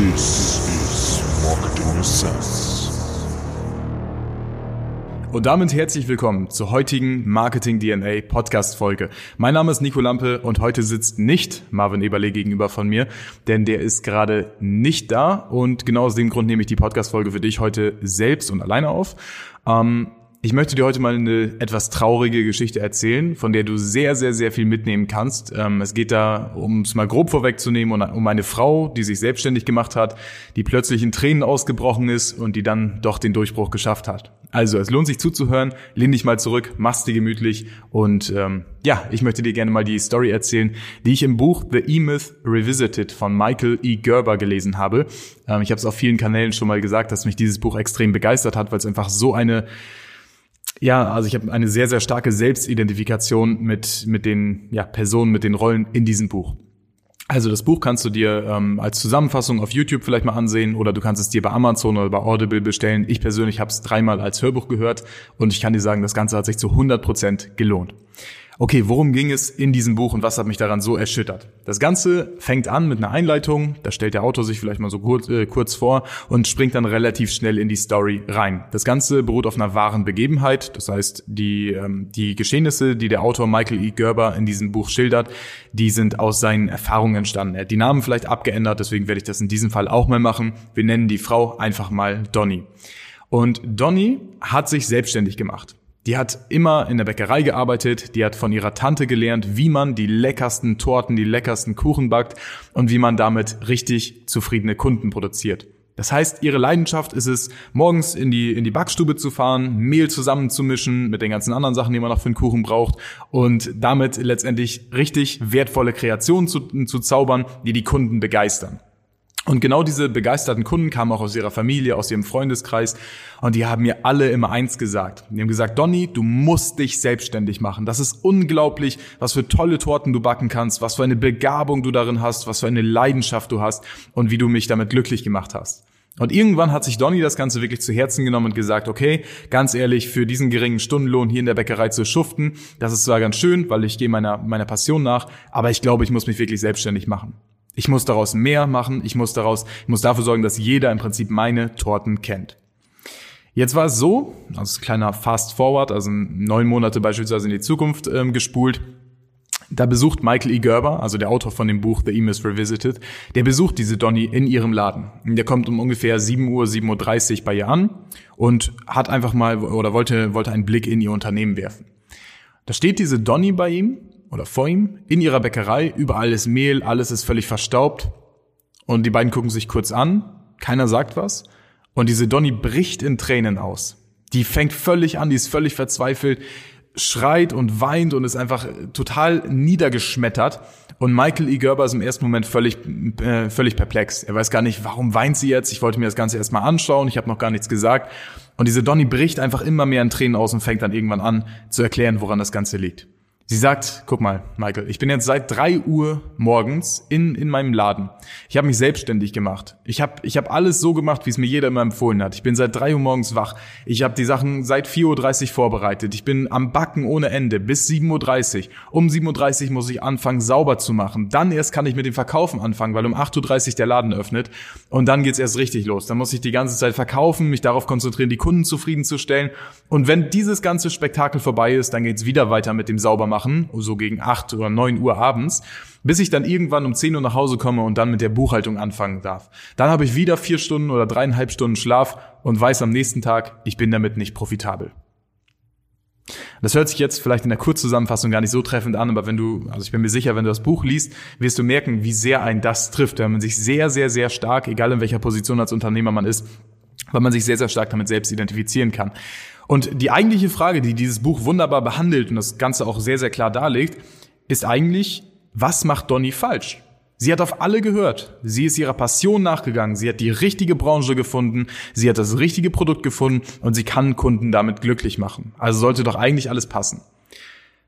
This is Marketing Sense. Und damit herzlich willkommen zur heutigen Marketing DNA Podcast Folge. Mein Name ist Nico Lampe und heute sitzt nicht Marvin Eberle gegenüber von mir, denn der ist gerade nicht da und genau aus dem Grund nehme ich die Podcast Folge für dich heute selbst und alleine auf. Ähm, ich möchte dir heute mal eine etwas traurige Geschichte erzählen, von der du sehr, sehr, sehr viel mitnehmen kannst. Ähm, es geht da, um es mal grob vorwegzunehmen, um eine Frau, die sich selbstständig gemacht hat, die plötzlich in Tränen ausgebrochen ist und die dann doch den Durchbruch geschafft hat. Also, es lohnt sich zuzuhören. Lehn dich mal zurück, mach's dir gemütlich und ähm, ja, ich möchte dir gerne mal die Story erzählen, die ich im Buch The E-Myth Revisited von Michael E. Gerber gelesen habe. Ähm, ich habe es auf vielen Kanälen schon mal gesagt, dass mich dieses Buch extrem begeistert hat, weil es einfach so eine ja, also ich habe eine sehr, sehr starke Selbstidentifikation mit, mit den ja, Personen, mit den Rollen in diesem Buch. Also das Buch kannst du dir ähm, als Zusammenfassung auf YouTube vielleicht mal ansehen oder du kannst es dir bei Amazon oder bei Audible bestellen. Ich persönlich habe es dreimal als Hörbuch gehört und ich kann dir sagen, das Ganze hat sich zu 100 Prozent gelohnt. Okay, worum ging es in diesem Buch und was hat mich daran so erschüttert? Das Ganze fängt an mit einer Einleitung, da stellt der Autor sich vielleicht mal so kurz, äh, kurz vor und springt dann relativ schnell in die Story rein. Das Ganze beruht auf einer wahren Begebenheit, das heißt, die, ähm, die Geschehnisse, die der Autor Michael E. Gerber in diesem Buch schildert, die sind aus seinen Erfahrungen entstanden. Er hat die Namen vielleicht abgeändert, deswegen werde ich das in diesem Fall auch mal machen. Wir nennen die Frau einfach mal Donny. Und Donny hat sich selbstständig gemacht. Die hat immer in der Bäckerei gearbeitet, die hat von ihrer Tante gelernt, wie man die leckersten Torten, die leckersten Kuchen backt und wie man damit richtig zufriedene Kunden produziert. Das heißt, ihre Leidenschaft ist es, morgens in die, in die Backstube zu fahren, Mehl zusammenzumischen mit den ganzen anderen Sachen, die man noch für einen Kuchen braucht und damit letztendlich richtig wertvolle Kreationen zu, zu zaubern, die die Kunden begeistern. Und genau diese begeisterten Kunden kamen auch aus ihrer Familie, aus ihrem Freundeskreis und die haben mir alle immer eins gesagt. Die haben gesagt, Donny, du musst dich selbstständig machen. Das ist unglaublich, was für tolle Torten du backen kannst, was für eine Begabung du darin hast, was für eine Leidenschaft du hast und wie du mich damit glücklich gemacht hast. Und irgendwann hat sich Donny das Ganze wirklich zu Herzen genommen und gesagt, okay, ganz ehrlich, für diesen geringen Stundenlohn hier in der Bäckerei zu schuften, das ist zwar ganz schön, weil ich gehe meiner, meiner Passion nach, aber ich glaube, ich muss mich wirklich selbstständig machen. Ich muss daraus mehr machen. Ich muss daraus, ich muss dafür sorgen, dass jeder im Prinzip meine Torten kennt. Jetzt war es so, also kleiner Fast Forward, also neun Monate beispielsweise in die Zukunft ähm, gespult. Da besucht Michael E. Gerber, also der Autor von dem Buch The E-Myth Revisited, der besucht diese Donny in ihrem Laden. Der kommt um ungefähr 7 Uhr, 7.30 Uhr bei ihr an und hat einfach mal oder wollte, wollte einen Blick in ihr Unternehmen werfen. Da steht diese Donny bei ihm oder vor ihm in ihrer Bäckerei. Überall ist Mehl, alles ist völlig verstaubt. Und die beiden gucken sich kurz an. Keiner sagt was. Und diese Donny bricht in Tränen aus. Die fängt völlig an, die ist völlig verzweifelt, schreit und weint und ist einfach total niedergeschmettert. Und Michael E. Gerber ist im ersten Moment völlig, äh, völlig perplex. Er weiß gar nicht, warum weint sie jetzt. Ich wollte mir das Ganze erstmal anschauen. Ich habe noch gar nichts gesagt. Und diese Donny bricht einfach immer mehr in Tränen aus und fängt dann irgendwann an zu erklären, woran das Ganze liegt. Sie sagt, guck mal, Michael, ich bin jetzt seit drei Uhr morgens in, in meinem Laden. Ich habe mich selbstständig gemacht. Ich habe ich hab alles so gemacht, wie es mir jeder immer empfohlen hat. Ich bin seit drei Uhr morgens wach. Ich habe die Sachen seit 4.30 Uhr vorbereitet. Ich bin am Backen ohne Ende bis 7.30 Uhr. Um 7.30 Uhr muss ich anfangen, sauber zu machen. Dann erst kann ich mit dem Verkaufen anfangen, weil um 8.30 Uhr der Laden öffnet. Und dann geht's erst richtig los. Dann muss ich die ganze Zeit verkaufen, mich darauf konzentrieren, die Kunden zufriedenzustellen. Und wenn dieses ganze Spektakel vorbei ist, dann geht's wieder weiter mit dem Saubermachen machen, so gegen acht oder neun Uhr abends, bis ich dann irgendwann um zehn Uhr nach Hause komme und dann mit der Buchhaltung anfangen darf. Dann habe ich wieder vier Stunden oder dreieinhalb Stunden Schlaf und weiß am nächsten Tag, ich bin damit nicht profitabel. Das hört sich jetzt vielleicht in der Kurzzusammenfassung gar nicht so treffend an, aber wenn du, also ich bin mir sicher, wenn du das Buch liest, wirst du merken, wie sehr ein das trifft, wenn man sich sehr, sehr, sehr stark, egal in welcher Position als Unternehmer man ist, weil man sich sehr, sehr stark damit selbst identifizieren kann. Und die eigentliche Frage, die dieses Buch wunderbar behandelt und das Ganze auch sehr, sehr klar darlegt, ist eigentlich, was macht Donny falsch? Sie hat auf alle gehört. Sie ist ihrer Passion nachgegangen. Sie hat die richtige Branche gefunden. Sie hat das richtige Produkt gefunden und sie kann Kunden damit glücklich machen. Also sollte doch eigentlich alles passen.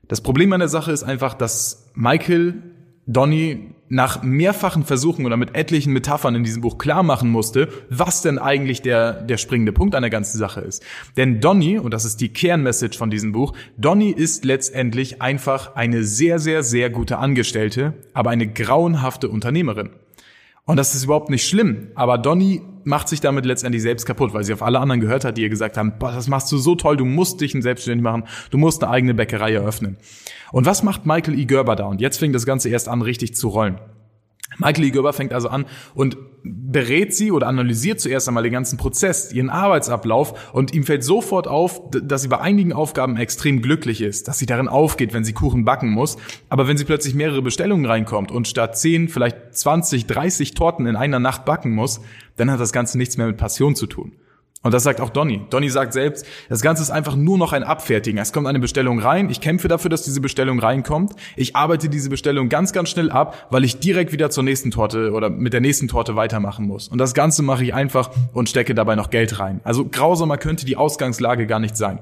Das Problem an der Sache ist einfach, dass Michael Donny nach mehrfachen Versuchen oder mit etlichen Metaphern in diesem Buch klar machen musste, was denn eigentlich der, der springende Punkt an der ganzen Sache ist. Denn Donny, und das ist die Kernmessage von diesem Buch, Donny ist letztendlich einfach eine sehr, sehr, sehr gute Angestellte, aber eine grauenhafte Unternehmerin. Und das ist überhaupt nicht schlimm. Aber Donny macht sich damit letztendlich selbst kaputt, weil sie auf alle anderen gehört hat, die ihr gesagt haben, boah, das machst du so toll, du musst dich selbstständig machen, du musst eine eigene Bäckerei eröffnen. Und was macht Michael E. Gerber da? Und jetzt fängt das Ganze erst an, richtig zu rollen. Michael E. Fängt also an und berät sie oder analysiert zuerst einmal den ganzen Prozess, ihren Arbeitsablauf und ihm fällt sofort auf, dass sie bei einigen Aufgaben extrem glücklich ist, dass sie darin aufgeht, wenn sie Kuchen backen muss. Aber wenn sie plötzlich mehrere Bestellungen reinkommt und statt 10 vielleicht 20, 30 Torten in einer Nacht backen muss, dann hat das Ganze nichts mehr mit Passion zu tun. Und das sagt auch Donny. Donny sagt selbst, das Ganze ist einfach nur noch ein Abfertigen. Es kommt eine Bestellung rein, ich kämpfe dafür, dass diese Bestellung reinkommt. Ich arbeite diese Bestellung ganz, ganz schnell ab, weil ich direkt wieder zur nächsten Torte oder mit der nächsten Torte weitermachen muss. Und das Ganze mache ich einfach und stecke dabei noch Geld rein. Also grausamer könnte die Ausgangslage gar nicht sein.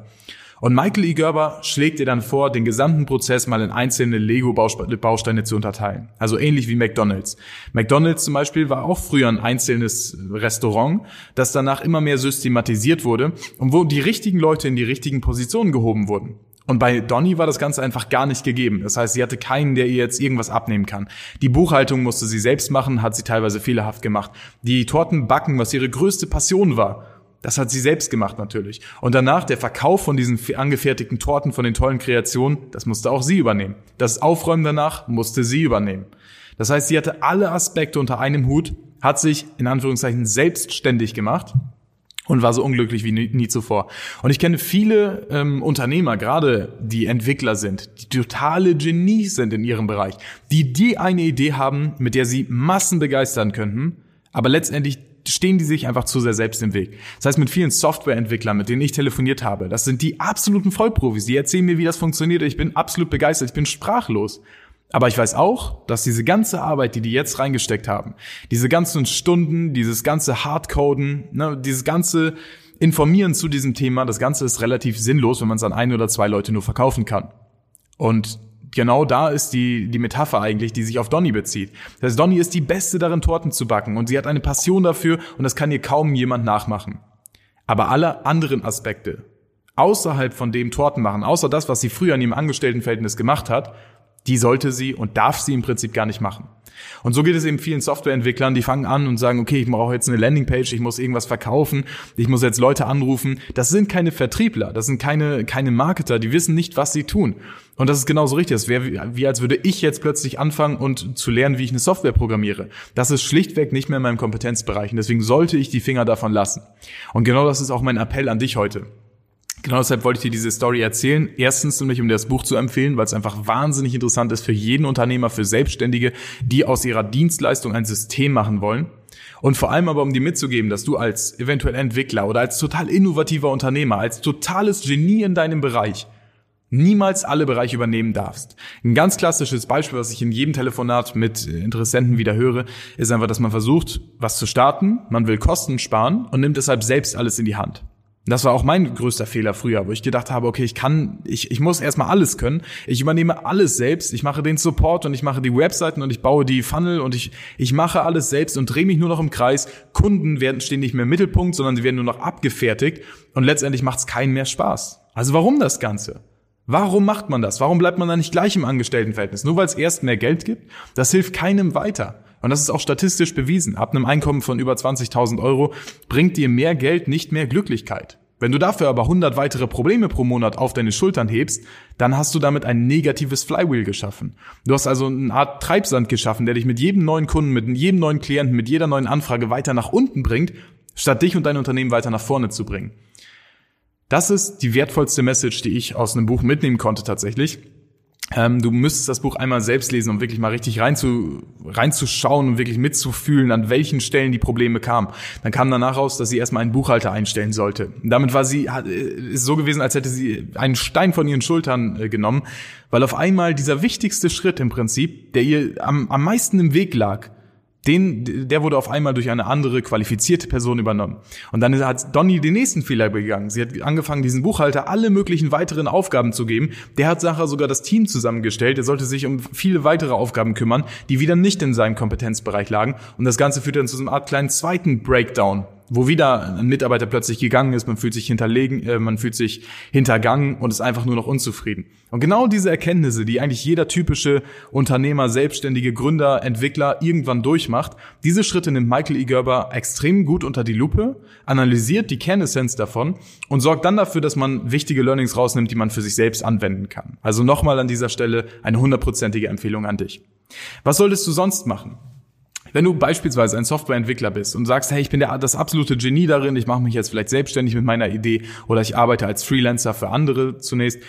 Und Michael E. Gerber schlägt dir dann vor, den gesamten Prozess mal in einzelne Lego-Bausteine zu unterteilen. Also ähnlich wie McDonald's. McDonald's zum Beispiel war auch früher ein einzelnes Restaurant, das danach immer mehr systematisiert wurde und wo die richtigen Leute in die richtigen Positionen gehoben wurden. Und bei Donny war das Ganze einfach gar nicht gegeben. Das heißt, sie hatte keinen, der ihr jetzt irgendwas abnehmen kann. Die Buchhaltung musste sie selbst machen, hat sie teilweise fehlerhaft gemacht. Die Torten backen, was ihre größte Passion war, das hat sie selbst gemacht natürlich. Und danach der Verkauf von diesen angefertigten Torten, von den tollen Kreationen, das musste auch sie übernehmen. Das Aufräumen danach musste sie übernehmen. Das heißt, sie hatte alle Aspekte unter einem Hut, hat sich in Anführungszeichen selbstständig gemacht und war so unglücklich wie nie, zuvor. Und ich kenne viele ähm, Unternehmer, gerade die Entwickler sind, die totale Genies sind in ihrem Bereich, die die eine Idee haben, mit der sie Massen begeistern könnten, aber letztendlich stehen die sich einfach zu sehr selbst im Weg. Das heißt, mit vielen Softwareentwicklern, mit denen ich telefoniert habe, das sind die absoluten Vollprofis. Die erzählen mir, wie das funktioniert. Ich bin absolut begeistert. Ich bin sprachlos. Aber ich weiß auch, dass diese ganze Arbeit, die die jetzt reingesteckt haben, diese ganzen Stunden, dieses ganze Hardcoden, ne, dieses ganze Informieren zu diesem Thema, das Ganze ist relativ sinnlos, wenn man es an ein oder zwei Leute nur verkaufen kann. Und genau da ist die, die Metapher eigentlich, die sich auf Donny bezieht. Das heißt, Donny ist die Beste darin, Torten zu backen und sie hat eine Passion dafür und das kann ihr kaum jemand nachmachen. Aber alle anderen Aspekte, außerhalb von dem Torten machen, außer das, was sie früher in ihrem Angestelltenverhältnis gemacht hat, die sollte sie und darf sie im Prinzip gar nicht machen. Und so geht es eben vielen Softwareentwicklern, die fangen an und sagen, okay, ich brauche jetzt eine Landingpage, ich muss irgendwas verkaufen, ich muss jetzt Leute anrufen. Das sind keine Vertriebler, das sind keine, keine Marketer, die wissen nicht, was sie tun. Und das ist genauso richtig. Das wäre wie, als würde ich jetzt plötzlich anfangen und zu lernen, wie ich eine Software programmiere. Das ist schlichtweg nicht mehr in meinem Kompetenzbereich. Und deswegen sollte ich die Finger davon lassen. Und genau das ist auch mein Appell an dich heute. Genau deshalb wollte ich dir diese Story erzählen. Erstens nämlich, um dir das Buch zu empfehlen, weil es einfach wahnsinnig interessant ist für jeden Unternehmer, für Selbstständige, die aus ihrer Dienstleistung ein System machen wollen. Und vor allem aber, um dir mitzugeben, dass du als eventuell Entwickler oder als total innovativer Unternehmer, als totales Genie in deinem Bereich niemals alle Bereiche übernehmen darfst. Ein ganz klassisches Beispiel, was ich in jedem Telefonat mit Interessenten wieder höre, ist einfach, dass man versucht, was zu starten, man will Kosten sparen und nimmt deshalb selbst alles in die Hand. Das war auch mein größter Fehler früher, wo ich gedacht habe, okay, ich kann, ich, ich muss erstmal alles können. Ich übernehme alles selbst. Ich mache den Support und ich mache die Webseiten und ich baue die Funnel und ich, ich mache alles selbst und drehe mich nur noch im Kreis. Kunden werden, stehen nicht mehr im Mittelpunkt, sondern sie werden nur noch abgefertigt und letztendlich macht es keinen mehr Spaß. Also warum das Ganze? Warum macht man das? Warum bleibt man da nicht gleich im Angestelltenverhältnis? Nur weil es erst mehr Geld gibt? Das hilft keinem weiter. Und das ist auch statistisch bewiesen. Ab einem Einkommen von über 20.000 Euro bringt dir mehr Geld nicht mehr Glücklichkeit. Wenn du dafür aber 100 weitere Probleme pro Monat auf deine Schultern hebst, dann hast du damit ein negatives Flywheel geschaffen. Du hast also eine Art Treibsand geschaffen, der dich mit jedem neuen Kunden, mit jedem neuen Klienten, mit jeder neuen Anfrage weiter nach unten bringt, statt dich und dein Unternehmen weiter nach vorne zu bringen. Das ist die wertvollste Message, die ich aus einem Buch mitnehmen konnte tatsächlich. Ähm, du müsstest das Buch einmal selbst lesen, um wirklich mal richtig rein zu, reinzuschauen und wirklich mitzufühlen, an welchen Stellen die Probleme kamen. Dann kam danach raus, dass sie erstmal einen Buchhalter einstellen sollte. Und damit war sie, äh, ist so gewesen, als hätte sie einen Stein von ihren Schultern äh, genommen, weil auf einmal dieser wichtigste Schritt im Prinzip, der ihr am, am meisten im Weg lag, den, der wurde auf einmal durch eine andere qualifizierte Person übernommen. Und dann hat Donny den nächsten Fehler begangen. Sie hat angefangen, diesen Buchhalter alle möglichen weiteren Aufgaben zu geben. Der hat Sacher sogar das Team zusammengestellt. Er sollte sich um viele weitere Aufgaben kümmern, die wieder nicht in seinem Kompetenzbereich lagen. Und das Ganze führte dann zu so einer Art kleinen zweiten Breakdown wo wieder ein Mitarbeiter plötzlich gegangen ist, man fühlt sich hinterlegen, äh, man fühlt sich hintergangen und ist einfach nur noch unzufrieden. Und genau diese Erkenntnisse, die eigentlich jeder typische Unternehmer, Selbstständige, Gründer, Entwickler irgendwann durchmacht, diese Schritte nimmt Michael E. Gerber extrem gut unter die Lupe, analysiert die Kernessenz davon und sorgt dann dafür, dass man wichtige Learnings rausnimmt, die man für sich selbst anwenden kann. Also nochmal an dieser Stelle eine hundertprozentige Empfehlung an dich. Was solltest du sonst machen? Wenn du beispielsweise ein Softwareentwickler bist und sagst, hey, ich bin der, das absolute Genie darin, ich mache mich jetzt vielleicht selbstständig mit meiner Idee oder ich arbeite als Freelancer für andere zunächst,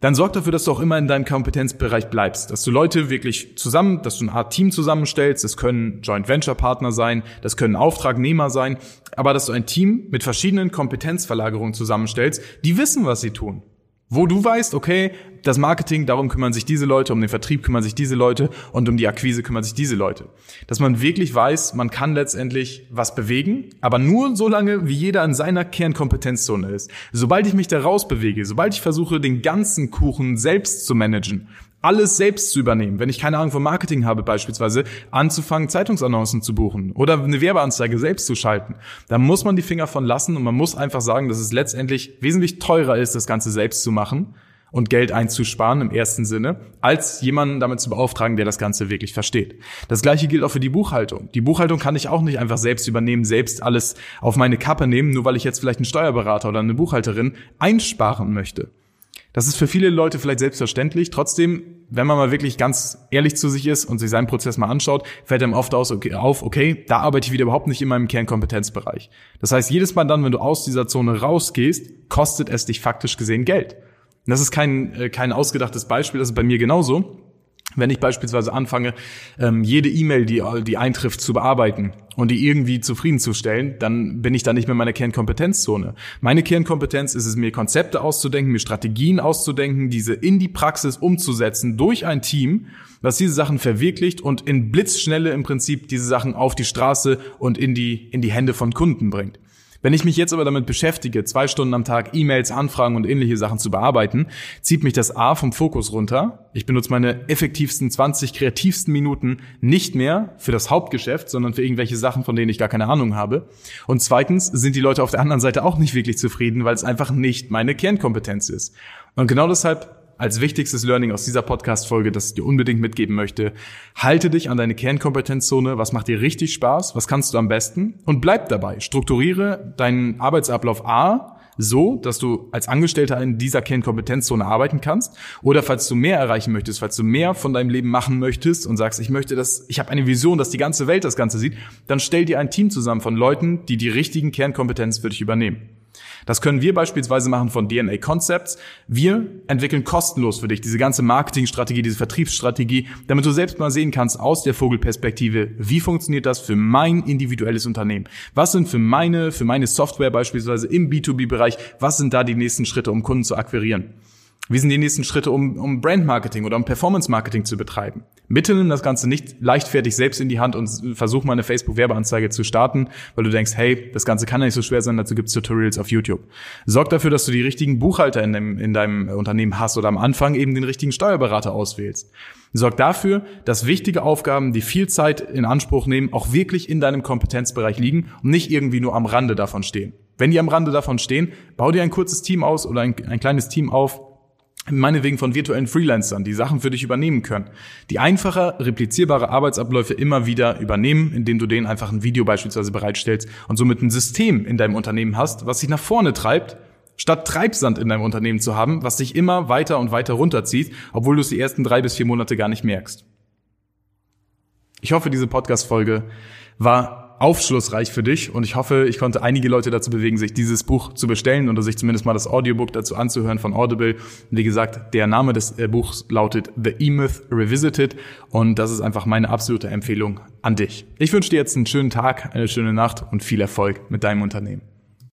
dann sorg dafür, dass du auch immer in deinem Kompetenzbereich bleibst, dass du Leute wirklich zusammen, dass du eine Art Team zusammenstellst, das können Joint Venture Partner sein, das können Auftragnehmer sein, aber dass du ein Team mit verschiedenen Kompetenzverlagerungen zusammenstellst, die wissen, was sie tun. Wo du weißt, okay, das Marketing, darum kümmern sich diese Leute, um den Vertrieb kümmern sich diese Leute und um die Akquise kümmern sich diese Leute. Dass man wirklich weiß, man kann letztendlich was bewegen, aber nur so lange, wie jeder in seiner Kernkompetenzzone ist. Sobald ich mich da rausbewege, sobald ich versuche, den ganzen Kuchen selbst zu managen, alles selbst zu übernehmen, wenn ich keine Ahnung von Marketing habe beispielsweise, anzufangen, Zeitungsannoncen zu buchen oder eine Werbeanzeige selbst zu schalten, dann muss man die Finger von lassen und man muss einfach sagen, dass es letztendlich wesentlich teurer ist, das Ganze selbst zu machen und Geld einzusparen im ersten Sinne, als jemanden damit zu beauftragen, der das Ganze wirklich versteht. Das gleiche gilt auch für die Buchhaltung. Die Buchhaltung kann ich auch nicht einfach selbst übernehmen, selbst alles auf meine Kappe nehmen, nur weil ich jetzt vielleicht einen Steuerberater oder eine Buchhalterin einsparen möchte. Das ist für viele Leute vielleicht selbstverständlich. Trotzdem, wenn man mal wirklich ganz ehrlich zu sich ist und sich seinen Prozess mal anschaut, fällt einem oft aus, okay, auf, okay, da arbeite ich wieder überhaupt nicht in meinem Kernkompetenzbereich. Das heißt, jedes Mal dann, wenn du aus dieser Zone rausgehst, kostet es dich faktisch gesehen Geld. Und das ist kein, äh, kein ausgedachtes Beispiel, das ist bei mir genauso. Wenn ich beispielsweise anfange, ähm, jede E-Mail, die, die eintrifft, zu bearbeiten und die irgendwie zufriedenzustellen, dann bin ich da nicht mehr in meiner Kernkompetenzzone. Meine Kernkompetenz ist es, mir Konzepte auszudenken, mir Strategien auszudenken, diese in die Praxis umzusetzen durch ein Team, was diese Sachen verwirklicht und in Blitzschnelle im Prinzip diese Sachen auf die Straße und in die, in die Hände von Kunden bringt. Wenn ich mich jetzt aber damit beschäftige, zwei Stunden am Tag E-Mails, Anfragen und ähnliche Sachen zu bearbeiten, zieht mich das A vom Fokus runter. Ich benutze meine effektivsten 20 kreativsten Minuten nicht mehr für das Hauptgeschäft, sondern für irgendwelche Sachen, von denen ich gar keine Ahnung habe. Und zweitens sind die Leute auf der anderen Seite auch nicht wirklich zufrieden, weil es einfach nicht meine Kernkompetenz ist. Und genau deshalb als wichtigstes Learning aus dieser Podcast-Folge, das ich dir unbedingt mitgeben möchte. Halte dich an deine Kernkompetenzzone. Was macht dir richtig Spaß? Was kannst du am besten? Und bleib dabei. Strukturiere deinen Arbeitsablauf A so, dass du als Angestellter in dieser Kernkompetenzzone arbeiten kannst. Oder falls du mehr erreichen möchtest, falls du mehr von deinem Leben machen möchtest und sagst, ich möchte das, ich habe eine Vision, dass die ganze Welt das Ganze sieht, dann stell dir ein Team zusammen von Leuten, die die richtigen Kernkompetenzen für dich übernehmen. Das können wir beispielsweise machen von DNA Concepts. Wir entwickeln kostenlos für dich diese ganze Marketingstrategie, diese Vertriebsstrategie, damit du selbst mal sehen kannst aus der Vogelperspektive, wie funktioniert das für mein individuelles Unternehmen? Was sind für meine, für meine Software beispielsweise im B2B-Bereich, was sind da die nächsten Schritte, um Kunden zu akquirieren? Wie sind die nächsten Schritte, um, um Brandmarketing oder um Performance-Marketing zu betreiben? Bitte nimm das Ganze nicht leichtfertig selbst in die Hand und versuch mal eine Facebook-Werbeanzeige zu starten, weil du denkst, hey, das Ganze kann ja nicht so schwer sein, dazu gibt's Tutorials auf YouTube. Sorg dafür, dass du die richtigen Buchhalter in, dem, in deinem Unternehmen hast oder am Anfang eben den richtigen Steuerberater auswählst. Sorg dafür, dass wichtige Aufgaben, die viel Zeit in Anspruch nehmen, auch wirklich in deinem Kompetenzbereich liegen und nicht irgendwie nur am Rande davon stehen. Wenn die am Rande davon stehen, bau dir ein kurzes Team aus oder ein, ein kleines Team auf, meinetwegen von virtuellen Freelancern, die Sachen für dich übernehmen können, die einfacher replizierbare Arbeitsabläufe immer wieder übernehmen, indem du denen einfach ein Video beispielsweise bereitstellst und somit ein System in deinem Unternehmen hast, was sich nach vorne treibt, statt Treibsand in deinem Unternehmen zu haben, was dich immer weiter und weiter runterzieht, obwohl du es die ersten drei bis vier Monate gar nicht merkst. Ich hoffe, diese Podcast-Folge war aufschlussreich für dich und ich hoffe, ich konnte einige Leute dazu bewegen, sich dieses Buch zu bestellen oder sich zumindest mal das Audiobook dazu anzuhören von Audible. Wie gesagt, der Name des äh, Buchs lautet The E-Myth Revisited und das ist einfach meine absolute Empfehlung an dich. Ich wünsche dir jetzt einen schönen Tag, eine schöne Nacht und viel Erfolg mit deinem Unternehmen.